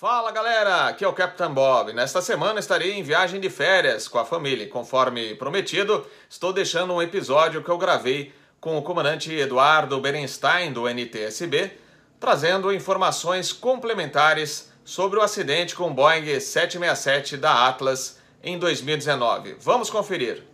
Fala galera, aqui é o Capitão Bob. Nesta semana estarei em viagem de férias com a família. Conforme prometido, estou deixando um episódio que eu gravei com o comandante Eduardo Berenstein do NTSB, trazendo informações complementares sobre o acidente com o Boeing 767 da Atlas em 2019. Vamos conferir.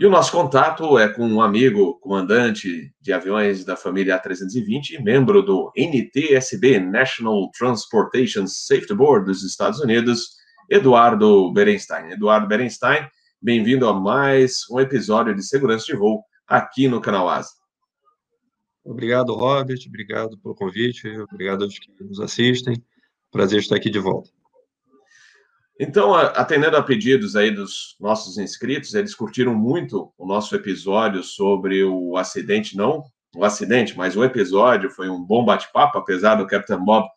E o nosso contato é com um amigo, comandante de aviões da família A320 e membro do NTSB, National Transportation Safety Board dos Estados Unidos, Eduardo Berenstein. Eduardo Berenstein, bem-vindo a mais um episódio de Segurança de Voo aqui no canal ASA. Obrigado, Robert, obrigado pelo convite, obrigado aos que nos assistem. Prazer estar aqui de volta. Então, atendendo a pedidos aí dos nossos inscritos, eles curtiram muito o nosso episódio sobre o acidente, não o acidente, mas o episódio foi um bom bate-papo, apesar do Captain Bob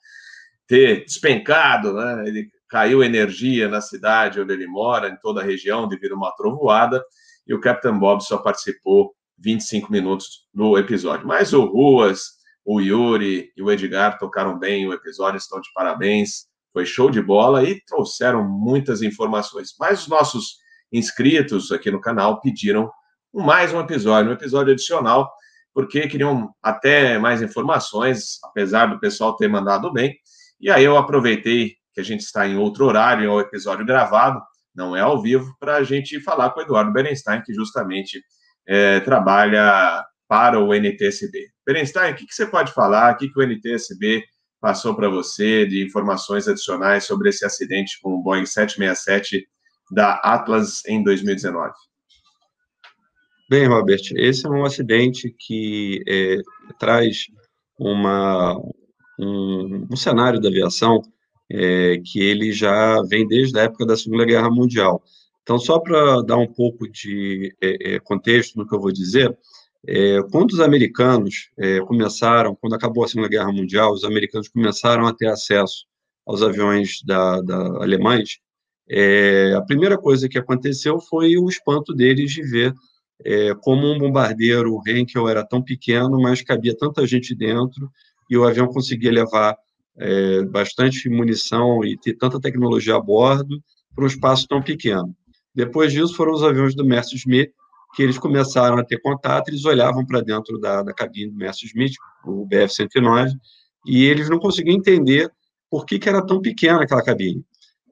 ter despencado, né? Ele caiu energia na cidade onde ele mora, em toda a região, devido a uma trovoada, e o Captain Bob só participou 25 minutos no episódio. Mas o Ruas, o Yuri e o Edgar tocaram bem o episódio, estão de parabéns. Foi show de bola e trouxeram muitas informações. Mas os nossos inscritos aqui no canal pediram mais um episódio, um episódio adicional, porque queriam até mais informações, apesar do pessoal ter mandado bem. E aí eu aproveitei que a gente está em outro horário, é um episódio gravado, não é ao vivo, para a gente falar com o Eduardo Berenstein, que justamente é, trabalha para o NTSB. Berenstein, o que, que você pode falar? O que, que o NTSB passou para você de informações adicionais sobre esse acidente com o Boeing 767 da Atlas em 2019? Bem, Robert, esse é um acidente que é, traz uma, um, um, cenário da aviação é, que ele já vem desde a época da Segunda Guerra Mundial. Então, só para dar um pouco de é, é, contexto no que eu vou dizer, é, quando os americanos é, começaram, quando acabou a Segunda Guerra Mundial, os americanos começaram a ter acesso aos aviões da, da alemães, é, a primeira coisa que aconteceu foi o espanto deles de ver é, como um bombardeiro Henkel era tão pequeno, mas cabia tanta gente dentro e o avião conseguia levar é, bastante munição e ter tanta tecnologia a bordo para um espaço tão pequeno. Depois disso foram os aviões do Messerschmitt, que eles começaram a ter contato, eles olhavam para dentro da, da cabine do Messerschmitt, o BF-109, e eles não conseguiam entender por que, que era tão pequena aquela cabine.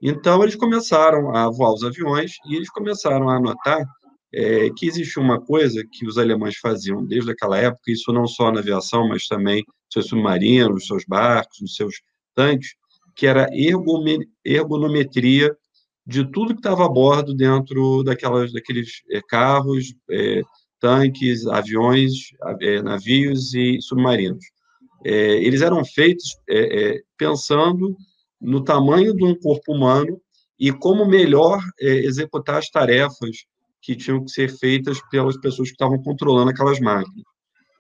Então, eles começaram a voar os aviões e eles começaram a notar é, que existia uma coisa que os alemães faziam desde aquela época, isso não só na aviação, mas também seus submarinos, nos seus barcos, seus tanques, que era ergonometria de tudo que estava a bordo dentro daquelas, daqueles é, carros, é, tanques, aviões, é, navios e submarinos. eles eram feitos pensando no tamanho de um corpo humano e como melhor executar as tarefas que tinham que ser feitas pelas pessoas que estavam controlando aquelas máquinas.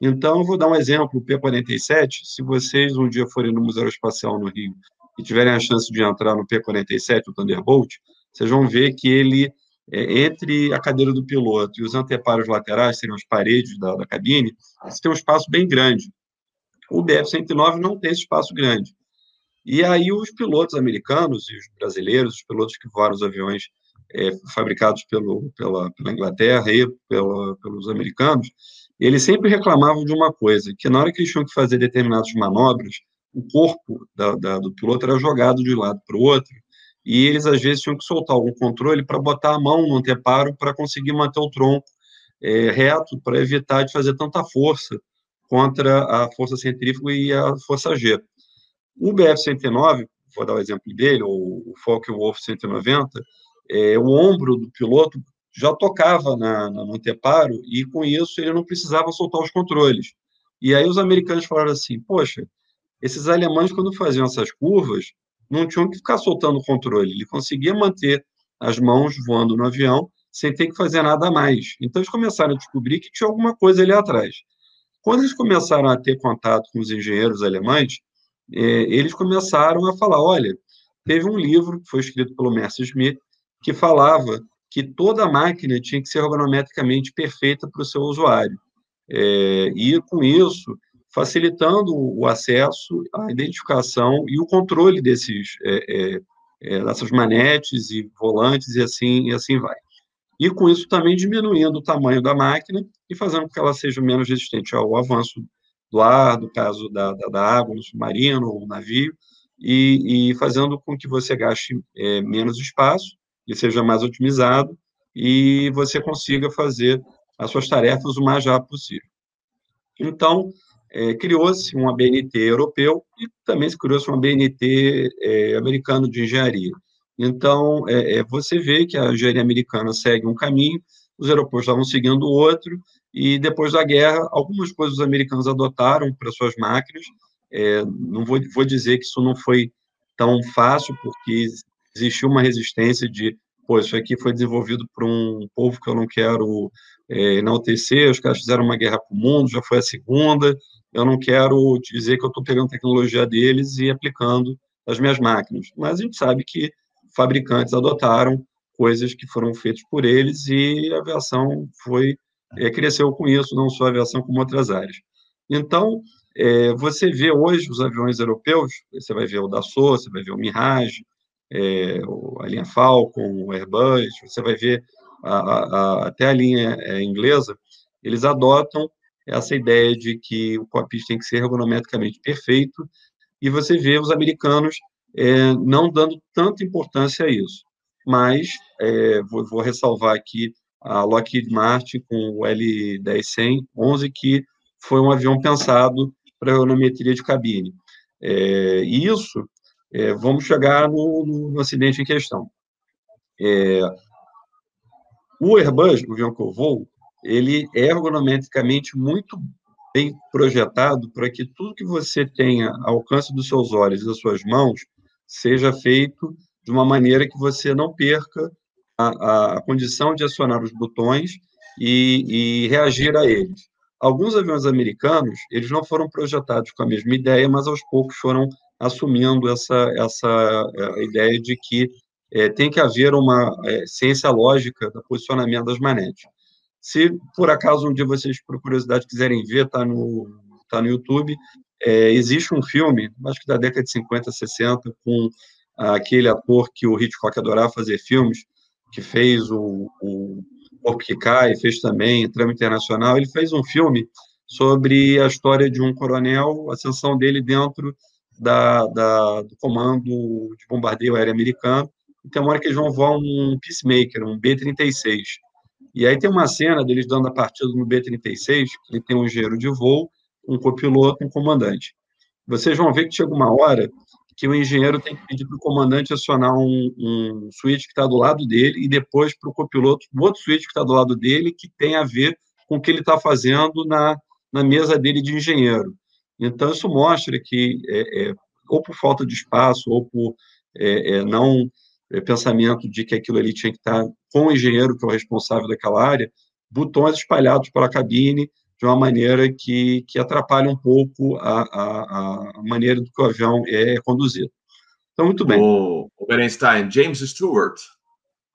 Então, vou dar um exemplo, o P-47, se vocês um dia forem no Museu Espacial no Rio e tiverem a chance de entrar no P-47, o Thunderbolt, vocês vão ver que ele, é, entre a cadeira do piloto e os anteparos laterais, seriam as paredes da, da cabine, você tem um espaço bem grande. O BF-109 não tem esse espaço grande. E aí os pilotos americanos e os brasileiros, os pilotos que voaram os aviões é, fabricados pelo, pela, pela Inglaterra e pela, pelos americanos, eles sempre reclamavam de uma coisa, que na hora que eles tinham que fazer determinadas manobras, o corpo da, da, do piloto era jogado de um lado para o outro, e eles às vezes tinham que soltar algum controle para botar a mão no anteparo para conseguir manter o tronco é, reto, para evitar de fazer tanta força contra a força centrífuga e a força G. O BF-109, vou dar o exemplo dele, ou o Focke-Wulf 190, é, o ombro do piloto já tocava na, na, no anteparo e, com isso, ele não precisava soltar os controles. E aí os americanos falaram assim, poxa, esses alemães, quando faziam essas curvas, não tinham que ficar soltando o controle, ele conseguia manter as mãos voando no avião sem ter que fazer nada a mais. Então eles começaram a descobrir que tinha alguma coisa ali atrás. Quando eles começaram a ter contato com os engenheiros alemães, é, eles começaram a falar: olha, teve um livro que foi escrito pelo Messerschmitt que falava que toda máquina tinha que ser ergonometricamente perfeita para o seu usuário. É, e, com isso, facilitando o acesso, a identificação e o controle desses, é, é, é, dessas manetes e volantes e assim, e assim vai. E, com isso, também diminuindo o tamanho da máquina e fazendo com que ela seja menos resistente ao avanço do ar, no caso da, da, da água no submarino ou no navio, e, e, fazendo com que você gaste é, menos espaço e seja mais otimizado e você consiga fazer as suas tarefas o mais rápido possível. Então, é, criou-se um ABNT europeu e também se criou-se um ABNT é, americano de engenharia. Então, é, é, você vê que a engenharia americana segue um caminho, os europeus estavam seguindo outro, e depois da guerra, algumas coisas os americanos adotaram para suas máquinas. É, não vou, vou dizer que isso não foi tão fácil, porque existiu uma resistência de, pô, isso aqui foi desenvolvido por um povo que eu não quero é, enaltecer, os caras fizeram uma guerra para o mundo, já foi a segunda, eu não quero dizer que eu estou pegando tecnologia deles e aplicando as minhas máquinas. Mas a gente sabe que fabricantes adotaram coisas que foram feitas por eles e a aviação foi é, cresceu com isso, não só a aviação, como outras áreas. Então, é, você vê hoje os aviões europeus, você vai ver o Dassault, você vai ver o Mirage, é, a linha Falcon, o Airbus, você vai ver a, a, a, até a linha inglesa, eles adotam essa ideia de que o cockpit tem que ser ergonometricamente perfeito, e você vê os americanos é, não dando tanta importância a isso. Mas, é, vou, vou, ressalvar aqui a Lockheed Martin com o L-1011, que foi um avião pensado para ergonometria de cabine. É, e isso, é, vamos chegar no, no, acidente em questão. É, o Airbus, o avião que eu vou, ele é ergonometricamente muito bem projetado para que tudo que você tenha ao alcance dos seus olhos e das suas mãos seja feito de uma maneira que você não perca a, a condição de acionar os botões e, e, reagir a eles. Alguns aviões americanos, eles não foram projetados com a mesma ideia, mas aos poucos foram assumindo essa, essa é, ideia de que é, tem que haver uma é, ciência lógica do posicionamento das manetes. Se por acaso um dia vocês, por curiosidade, quiserem ver, está no, tá no YouTube, é, existe um filme, acho que da década de 50, 60, com aquele ator que o Hitchcock adorava fazer filmes, que fez o, o Corpo que Cai, fez também Trama Internacional, ele fez um filme sobre a história de um coronel, a ascensão dele dentro da, da, do comando de bombardeio aéreo americano, e tem uma hora que eles vão voar um Peacemaker, um B-36, e aí tem uma cena deles dando a partida no B-36, que tem um engenheiro de voo, um copiloto, um comandante. Vocês vão ver que chega uma hora que o engenheiro tem que pedir para o comandante acionar um, um switch que está do lado dele e depois para o copiloto outro switch que está do lado dele que tem a ver com o que ele está fazendo na, na mesa dele de engenheiro. Então, isso mostra que, é, é, ou por falta de espaço, ou por é, é não pensamento de que aquilo ali tinha que estar com o engenheiro, que é o responsável daquela área, botões espalhados pela cabine, de uma maneira que, que atrapalha um pouco a, a, a maneira do que o avião é conduzido. Então, muito bem. O, o Berenstein, James Stewart.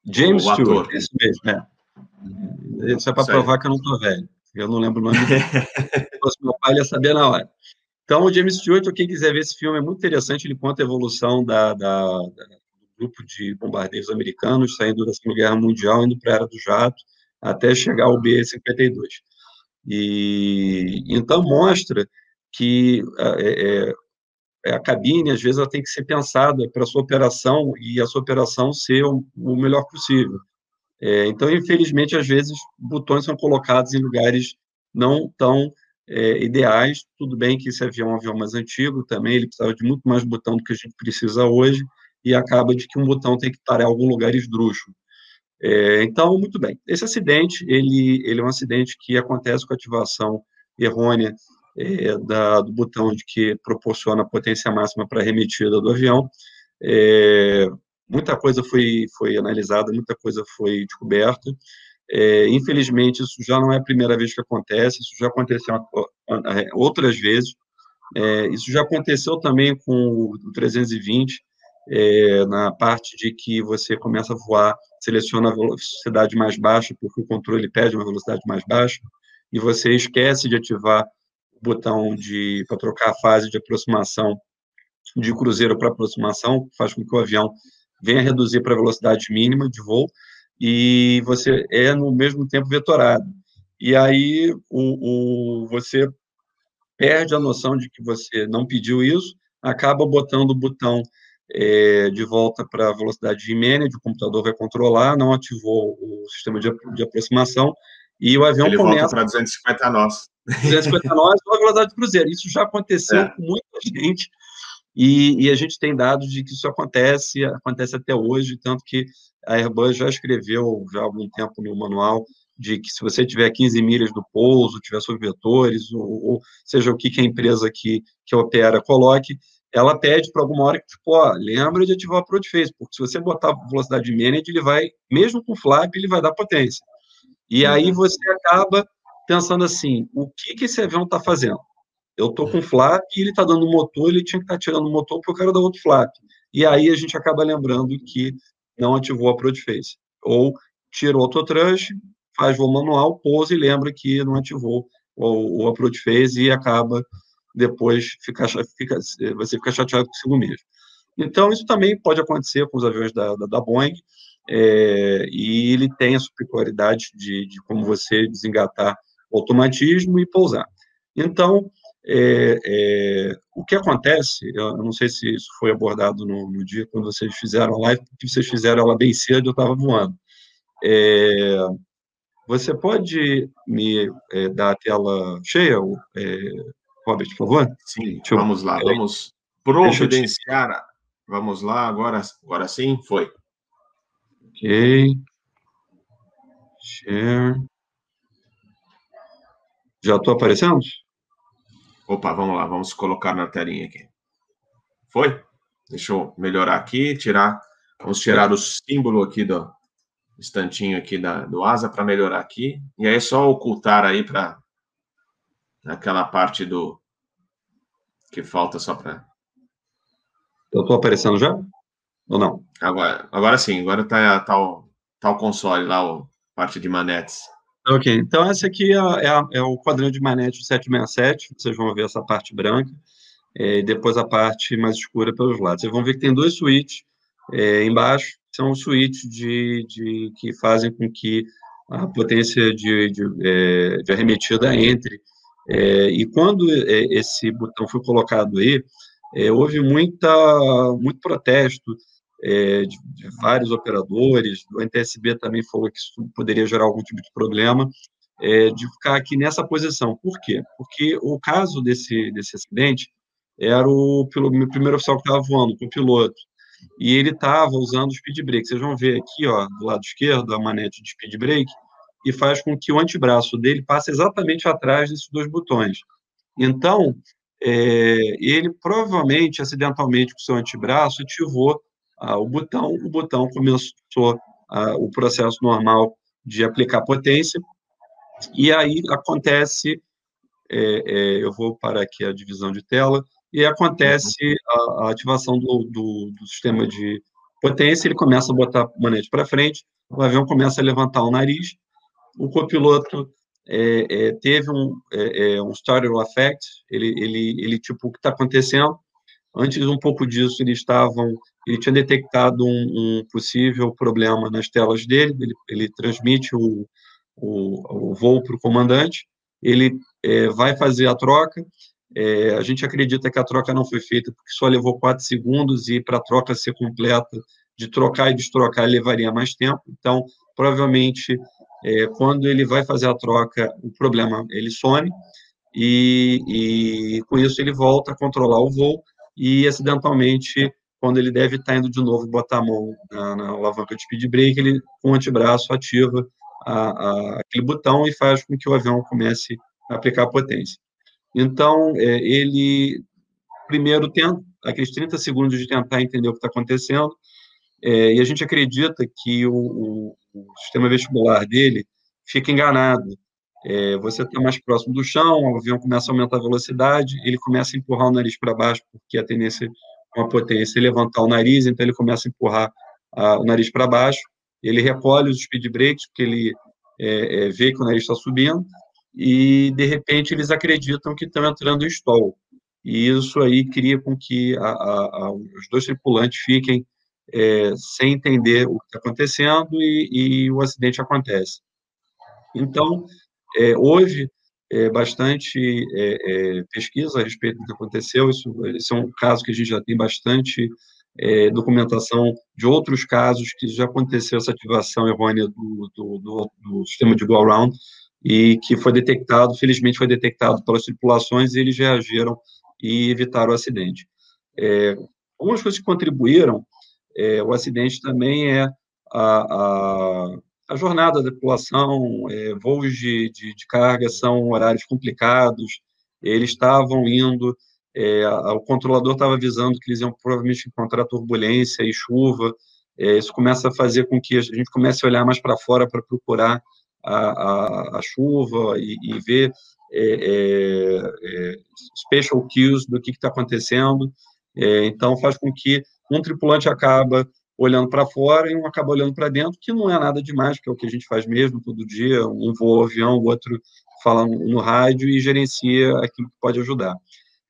James o Stewart, ator. esse mesmo, é. Isso é para provar que eu não estou velho. Eu não lembro o nome. Se fosse meu pai, ele ia saber na hora. Então, o James Stewart, quem quiser ver esse filme, é muito interessante. Ele conta a evolução da, da, grupo de bombardeiros americanos saindo da Segunda Guerra Mundial, indo para a Era do Jato, até chegar ao B-52. E então mostra que é, é, a cabine, às vezes, ela tem que ser pensada para a sua operação e a sua operação ser o, o melhor possível. É, então, infelizmente, às vezes, botões são colocados em lugares não tão é, ideais. Tudo bem que esse avião é um avião mais antigo também, ele precisava de muito mais botão do que a gente precisa hoje, e acaba de que um botão tem que estar em algum lugar esdrúxulo. É, então, muito bem. Esse acidente, ele, ele é um acidente que acontece com a ativação errônea é, da, do botão de que proporciona a potência máxima para a remetida do avião. É, muita coisa foi, foi analisada, muita coisa foi descoberta. É, infelizmente, isso já não é a primeira vez que acontece, isso já aconteceu outras vezes. É, isso já aconteceu também com o 320, é, na parte de que você começa a voar seleciona a velocidade mais baixa, porque o controle pede uma velocidade mais baixa, e você esquece de ativar o botão de para trocar a fase de aproximação de cruzeiro para aproximação, faz com que o avião venha reduzir para a velocidade mínima de voo, e você é, no mesmo tempo, vetorado. E aí o, o, você perde a noção de que você não pediu isso, acaba botando o botão é, de volta para a velocidade de manage, o computador vai controlar, não ativou o sistema de, de aproximação, e o avião Ele começa... volta para 250 nós. 250 nós, a velocidade de cruzeiro. Isso já aconteceu é. com muita gente, e, e, a gente tem dados de que isso acontece, acontece até hoje, tanto que a Airbus já escreveu já há algum tempo no manual de que se você tiver 15 milhas do pouso, tiver sobre vetores, ou, ou, seja o que, que a empresa que, que opera coloque, ela pede para alguma hora que, tipo, ó, lembra de ativar o phase, porque se você botar velocidade manage, ele vai, mesmo com flap, ele vai dar potência. E aí você acaba pensando assim, o que, que esse avião está fazendo? Eu estou com flap e ele está dando motor, ele tinha que estar tá tirando o motor porque eu quero dar outro flap. E aí a gente acaba lembrando que não ativou a phase. Ou tira o autotrush, faz voo manual, pousa e lembra que não ativou o, o approach phase e acaba depois ficar, fica, você fica chateado consigo mesmo. Então, isso também pode acontecer com os aviões da, da, da Boeing, é, e ele tem a peculiaridade de, de como você desengatar o automatismo e pousar. Então, é, é, o que acontece, eu não sei se isso foi abordado no, no, dia quando vocês fizeram a live, porque vocês fizeram ela bem cedo, eu estava voando. Você pode me dar a tela cheia, Robert, por favor? Sim, Deixa vamos eu... lá, vamos providenciar. Vamos lá, agora, agora sim, foi. Ok. Share. Já estou aparecendo? Opa, vamos lá, vamos colocar na telinha aqui. Foi? Deixa eu melhorar aqui, tirar. Vamos tirar o símbolo aqui do instantinho aqui da, do asa para melhorar aqui. E aí é só ocultar aí para aquela parte do que falta só para. Eu estou aparecendo já? Ou não? Agora, agora sim, agora está tá o, tá o console lá, a parte de manetes. Ok, então esse aqui é, é, é o quadrante de manete 767, vocês vão ver essa parte branca, é, e depois a parte mais escura pelos lados. Vocês vão ver que tem dois switches é, embaixo, são switches de, de, que fazem com que a potência de, de, é, de arremetida entre. É, e quando é, esse botão foi colocado aí, houve muita, muito protesto, é, de, de, vários operadores, o NTSB também falou que isso poderia gerar algum tipo de problema, é, de ficar aqui nessa posição. Por quê? Porque o caso desse, desse acidente era o, pelo, primeiro oficial que estava voando, com o piloto, e ele estava usando o speed brake. Vocês vão ver aqui, ó, do lado esquerdo, a manete de speed brake, e faz com que o antebraço dele passe exatamente atrás desses dois botões. Então, é, ele provavelmente, acidentalmente, com o seu antebraço, ativou ah, o botão, o botão começou ah, o processo normal de aplicar potência, e aí acontece, é, é, eu vou parar aqui a divisão de tela, e acontece a, a ativação do, do, do, sistema de potência, ele começa a botar o manete para frente, o avião começa a levantar o nariz, o copiloto é, é, teve um, é, é um startle effect, ele, ele, ele tipo, o que está acontecendo? Antes, um pouco disso, eles estavam ele tinha detectado um, um possível problema nas telas dele, ele, ele transmite o, o, o voo para o comandante, ele é, vai fazer a troca, é, a gente acredita que a troca não foi feita porque só levou quatro segundos e para a troca ser completa, de trocar e destrocar, levaria mais tempo. Então, provavelmente, é, quando ele vai fazer a troca, o problema ele some e, e com isso ele volta a controlar o voo e acidentalmente quando ele deve estar indo de novo botar a mão na, na alavanca de speed brake, ele com o antebraço ativa a, a, aquele botão e faz com que o avião comece a aplicar potência. Então, é, ele primeiro tenta aqueles 30 segundos de tentar entender o que está acontecendo, é, e a gente acredita que o, o, sistema vestibular dele fica enganado. É, você está mais próximo do chão, o avião começa a aumentar a velocidade, ele começa a empurrar o nariz para baixo, porque a tendência uma potência e levantar o nariz, então ele começa a empurrar a, o nariz para baixo, ele recolhe os speed brakes, porque ele é, é, vê que o nariz está subindo, e, de repente, eles acreditam que estão entrando em stall. E isso aí cria com que a, a, os dois tripulantes fiquem é, sem entender o que está acontecendo e, e, o acidente acontece. Então, é, hoje, é, bastante é, é, pesquisa a respeito do que aconteceu, isso, esse é um caso que a gente já tem bastante é, documentação de outros casos que já aconteceu essa ativação errônea do, do, do, do sistema de go-around e que foi detectado, felizmente foi detectado pelas tripulações e eles reagiram e evitaram o acidente. É, algumas coisas que contribuíram, é, o acidente também é a, a, a jornada da tripulação, é, voos de, de, de carga são horários complicados, eles estavam indo é, o controlador estava avisando que eles iam provavelmente encontrar turbulência e chuva. É, isso começa a fazer com que a gente comece a olhar mais para fora para procurar a, a, a, chuva e, e ver é, é, é special cues do que está acontecendo. É, então, faz com que um tripulante acaba olhando para fora e um acaba olhando para dentro, que não é nada demais, que é o que a gente faz mesmo todo dia. Um voa avião, o outro fala no rádio e gerencia aquilo que pode ajudar.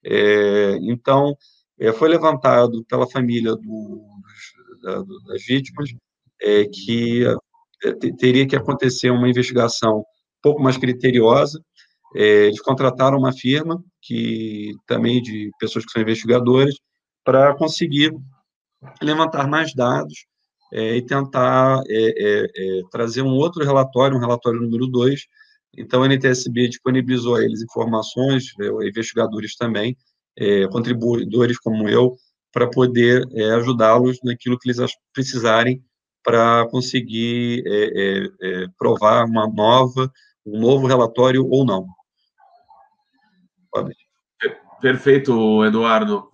É, então, é, foi levantado pela família do, da, das vítimas é, que é, teria que acontecer uma investigação um pouco mais criteriosa. É, eles contrataram uma firma que também de pessoas que são investigadoras para conseguir levantar mais dados é, e tentar trazer um outro relatório, um relatório número 2, então, a NTSB disponibilizou a eles informações, é, investigadores também, é, contribuidores como eu, para poder é, ajudá-los naquilo que eles precisarem para conseguir é, é, é, provar uma nova, um novo relatório ou não. Pode. Perfeito, Eduardo.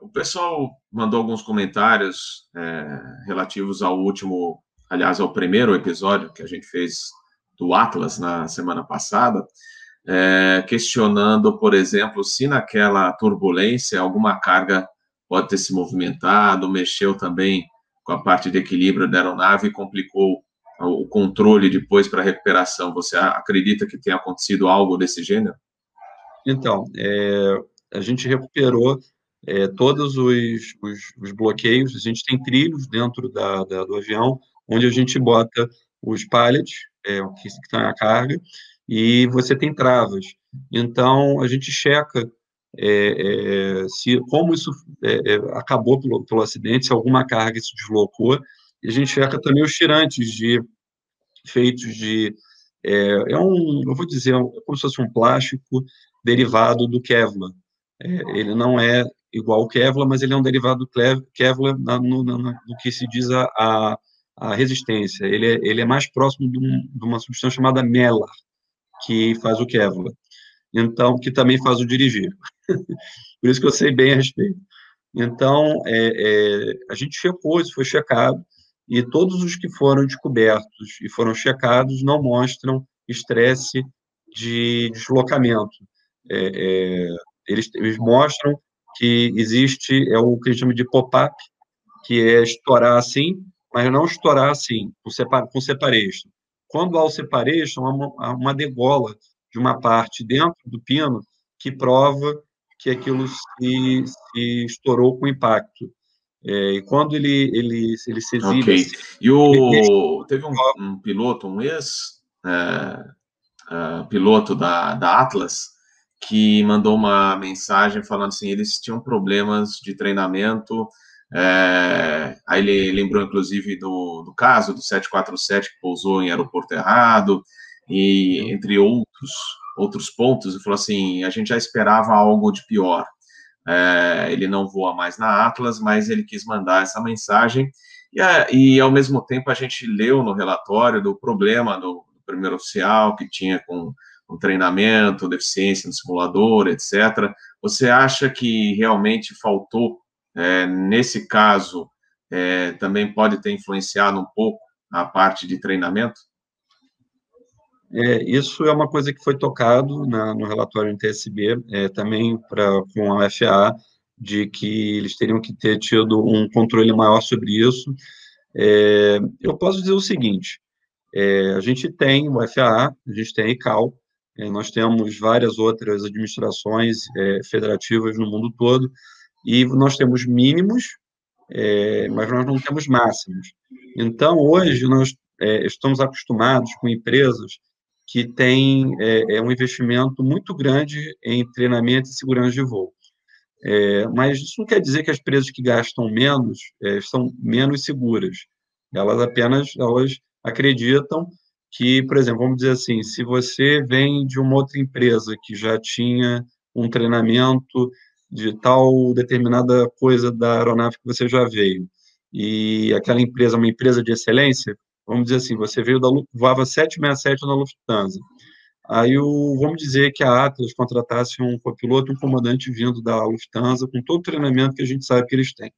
o pessoal mandou alguns comentários relativos ao último, aliás, ao primeiro episódio que a gente fez do Atlas na semana passada, é, questionando, por exemplo, se naquela turbulência alguma carga pode ter se movimentado, mexeu também com a parte de equilíbrio da aeronave e complicou o controle depois para a recuperação. Você acredita que tenha acontecido algo desse gênero? Então, é, a gente recuperou é, todos os, os, os, bloqueios, a gente tem trilhos dentro da, da, do avião, onde a gente bota os pallets, é, que está na carga, e você tem travas. Então, a gente checa é, é, se, como isso é, é, acabou pelo, pelo acidente, se alguma carga se deslocou, e a gente checa também os tirantes de, feitos de, é um, eu vou dizer, é como se fosse um plástico derivado do Kevlar. ele não é igual ao Kevlar, mas ele é um derivado do Kevlar no, no, no que se diz a, a resistência. Ele é, ele é mais próximo de, um, de uma substância chamada Mellar, que faz o Kevlar. Então, que também faz o dirigir. Por isso que eu sei bem a respeito. Então, é, é, a gente checou, isso foi checado, e todos os que foram descobertos e foram checados não mostram estresse de deslocamento. É, é eles, eles, mostram que existe, é o que a gente chama de pop-up, que é estourar assim, mas não estourar assim, com, separ, com separation. Quando há o separation, há uma, há uma degola de uma parte dentro do pino que prova que aquilo se, se estourou com impacto. É, e quando ele, ele, ele se exibe... Ok. Assim, e o... teve um, um, piloto, um ex-piloto é, uh, da, da Atlas, que mandou uma mensagem falando assim, eles tinham problemas de treinamento é, aí ele lembrou, inclusive, do, do caso do 747 que pousou em aeroporto errado, e entre outros, outros pontos, e falou assim: a gente já esperava algo de pior. É, ele não voa mais na Atlas, mas ele quis mandar essa mensagem, e, e ao mesmo tempo a gente leu no relatório do problema do primeiro oficial que tinha com o treinamento, deficiência no simulador, etc. Você acha que realmente faltou é, nesse caso, é, também pode ter influenciado um pouco a parte de treinamento? É, isso é uma coisa que foi tocado na, no relatório NTSB, é, também pra, com a FAA, de que eles teriam que ter tido um controle maior sobre isso. É, eu posso dizer o seguinte: é, a gente tem o FAA, a gente tem a ICAO, nós temos várias outras administrações é, federativas no mundo todo, e nós temos mínimos, é, mas nós não temos máximos. Então, hoje, nós é, estamos acostumados com empresas que têm é, um investimento muito grande em treinamento e segurança de voo. É, mas isso não quer dizer que as empresas que gastam menos é, estão menos seguras. Elas apenas elas acreditam que, por exemplo, vamos dizer assim, se você vem de uma outra empresa que já tinha um treinamento de tal determinada coisa da aeronave que você já veio, e aquela empresa, uma empresa de excelência, vamos dizer assim, você veio da voava 767 na Lufthansa. Aí, o, vamos dizer que a Atlas contratasse um copiloto, um comandante vindo da Lufthansa, com todo o treinamento que a gente sabe que eles têm.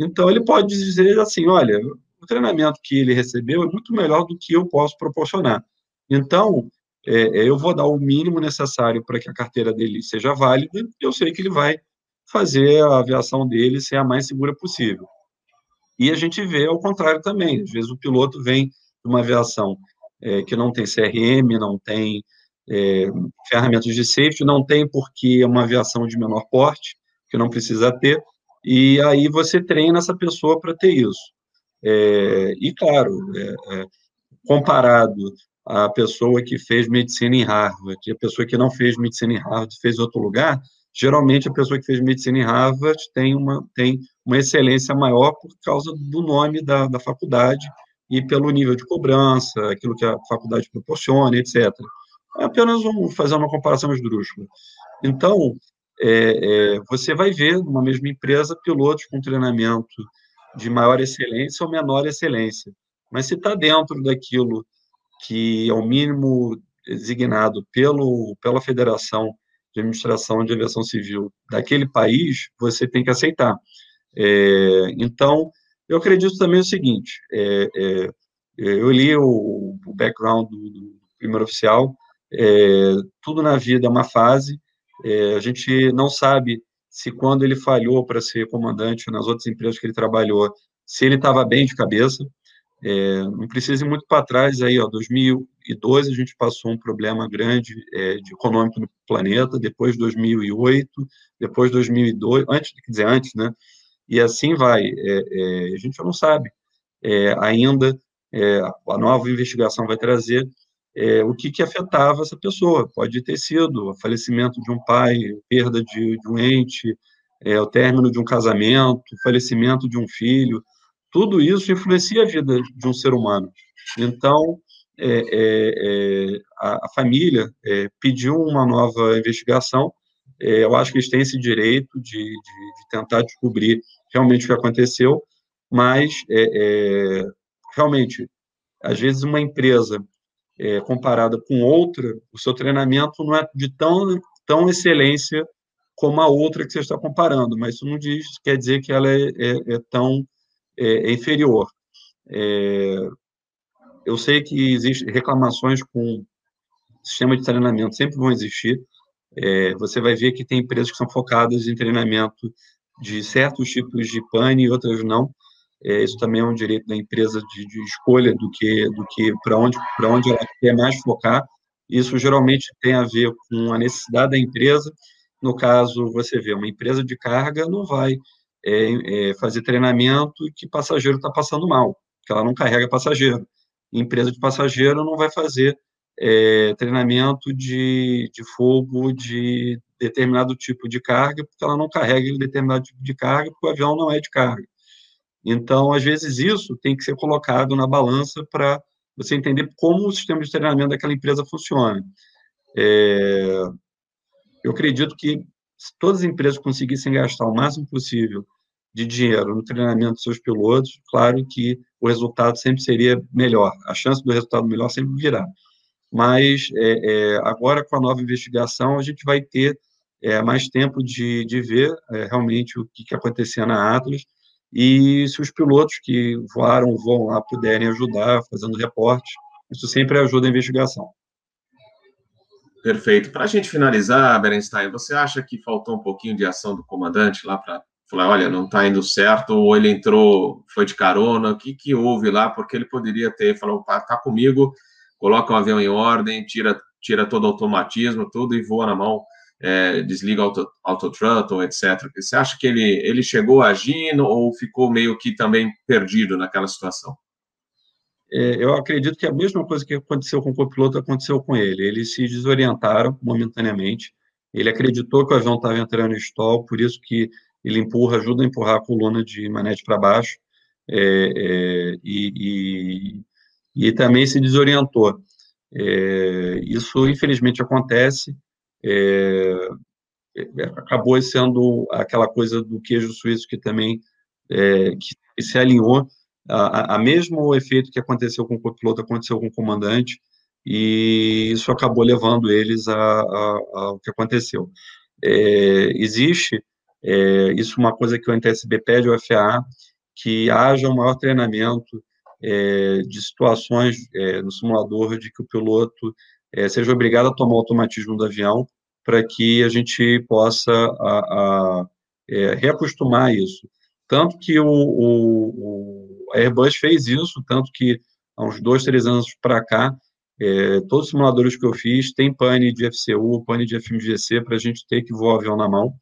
Então, ele pode dizer assim: olha, o treinamento que ele recebeu é muito melhor do que eu posso proporcionar. Então, é, é, eu vou dar o mínimo necessário para que a carteira dele seja válida, eu sei que ele vai fazer a aviação dele ser a mais segura possível. E a gente vê ao contrário também. Às vezes o piloto vem de uma aviação é, que não tem CRM, não tem é, ferramentas de safety, não tem porque é uma aviação de menor porte, que não precisa ter, e aí você treina essa pessoa para ter isso. É, e, claro, é, é, comparado à pessoa que fez medicina em Harvard, e a pessoa que não fez medicina em Harvard fez outro lugar, geralmente a pessoa que fez medicina em Harvard tem uma, tem uma excelência maior por causa do nome da, da faculdade e pelo nível de cobrança, aquilo que a faculdade proporciona, etc. É apenas um, fazer uma comparação esdrúxula. Então, é, é, você vai ver numa mesma empresa pilotos com treinamento de maior excelência ou menor excelência. Mas se está dentro daquilo que é o mínimo designado pelo, pela Federação de Administração de Aviação Civil daquele país, você tem que aceitar. É, então, eu acredito também o seguinte: é, é, eu li o, o background do, do, primeiro oficial, é, tudo na vida é uma fase, é, a gente não sabe se quando ele falhou para ser comandante nas outras empresas que ele trabalhou, se ele estava bem de cabeça. É, não precisa ir muito para trás aí, ó, 2012 a gente passou um problema grande é, de econômico no planeta, depois 2008, depois 2002, antes, quer dizer, antes, né? E assim vai. É, é a gente não sabe é, ainda. É, a nova investigação vai trazer é, o que, que afetava essa pessoa. Pode ter sido o falecimento de um pai, perda de, de um ente, é, o término de um casamento, o falecimento de um filho. Tudo isso influencia a vida de um ser humano. Então, é, é, é a, a, família é, pediu uma nova investigação. eu acho que eles têm esse direito de, de, de tentar descobrir realmente o que aconteceu, mas realmente, às vezes uma empresa é, comparada com outra, o seu treinamento não é de tão, tão excelência como a outra que você está comparando, mas isso não diz, quer dizer que ela é, é, é tão é, é inferior. É, eu sei que existem reclamações com sistema de treinamento, sempre vão existir. você vai ver que tem empresas que são focadas em treinamento de certos tipos de pane e outras não. É, isso também é um direito da empresa de, de escolha do que do que para onde para onde ela quer mais focar. Isso geralmente tem a ver com a necessidade da empresa. No caso, você vê uma empresa de carga não vai é, é, fazer treinamento que passageiro está passando mal, que ela não carrega passageiro. Empresa de passageiro não vai fazer é, treinamento de, de fogo de determinado tipo de carga, porque ela não carrega determinado tipo de carga, porque o avião não é de carga. Então, às vezes, isso tem que ser colocado na balança para você entender como o sistema de treinamento daquela empresa funciona. É, eu acredito que se todas as empresas conseguissem gastar o máximo possível de dinheiro no treinamento dos seus pilotos, claro que o resultado sempre seria melhor, a chance do resultado melhor sempre virá. Mas é, é, agora, com a nova investigação, a gente vai ter é, mais tempo de, de ver é, realmente o que, que acontecia na Atlas e se os pilotos que voaram vão lá puderem ajudar fazendo reporte, isso sempre ajuda a investigação. Perfeito. Para a gente finalizar, Berenstein, você acha que faltou um pouquinho de ação do comandante lá para falar, olha, não está indo certo, ou ele entrou, foi de carona, o que, que houve lá, porque ele poderia ter, falou, tá comigo, coloca o avião em ordem, tira, tira todo o automatismo, tudo, e voa na mão, é, desliga auto, autothrottle, etc. Você acha que ele, ele chegou agindo ou ficou meio que também perdido naquela situação? É, eu acredito que a mesma coisa que aconteceu com o copiloto aconteceu com ele. Eles se desorientaram momentaneamente. Ele acreditou que o avião estava entrando em stall, por isso que ele empurra, ajuda a empurrar a coluna de manete para baixo. É, é, e, e, e, também se desorientou. É, isso, infelizmente, acontece. É, é, acabou sendo aquela coisa do queijo suíço que também que se alinhou a, a mesmo efeito que aconteceu com o copiloto aconteceu com o comandante, e isso acabou levando eles ao que aconteceu. É, existe, é, isso é uma coisa que o NTSB pede ao FAA, que haja um maior treinamento é, de situações é, no simulador de que o piloto é, seja obrigado a tomar o automatismo do avião para que a gente possa a, a, é, reacostumar isso. Tanto que o, o, o Airbus fez isso, tanto que há uns dois, três anos para cá, é, todos os simuladores que eu fiz têm pane de FCU, pane de FMGC, para a gente ter que voar o avião na mão,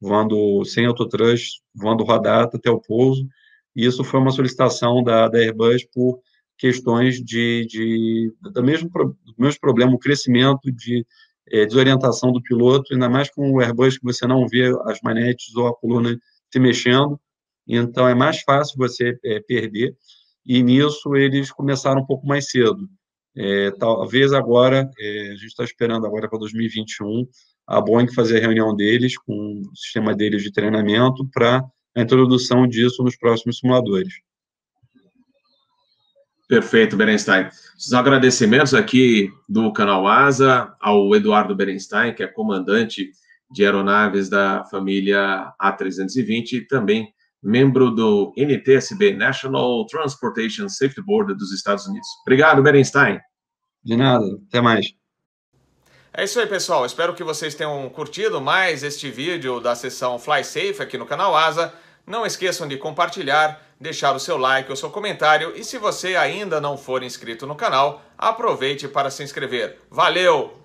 voando sem autotrush, voando rodata até o pouso, e isso foi uma solicitação da, da Airbus por questões de, de do mesmo, do mesmo problema, o crescimento de é, desorientação do piloto, ainda mais com o Airbus que você não vê as manetes ou a coluna se mexendo, então é mais fácil você é, perder, e nisso eles começaram um pouco mais cedo. É, talvez agora, é, a gente está esperando agora para 2021, a Boeing fazer a reunião deles com o sistema deles de treinamento para a introdução disso nos próximos simuladores. Perfeito, Berenstein. Os agradecimentos aqui do canal ASA ao Eduardo Berenstein, que é comandante de aeronaves da família A320 e também membro do NTSB, National Transportation Safety Board dos Estados Unidos. Obrigado, Berenstein. De nada, até mais. É isso aí, pessoal. Espero que vocês tenham curtido mais este vídeo da sessão Fly Safe aqui no canal Asa. Não esqueçam de compartilhar, deixar o seu like, o seu comentário e se você ainda não for inscrito no canal, aproveite para se inscrever. Valeu!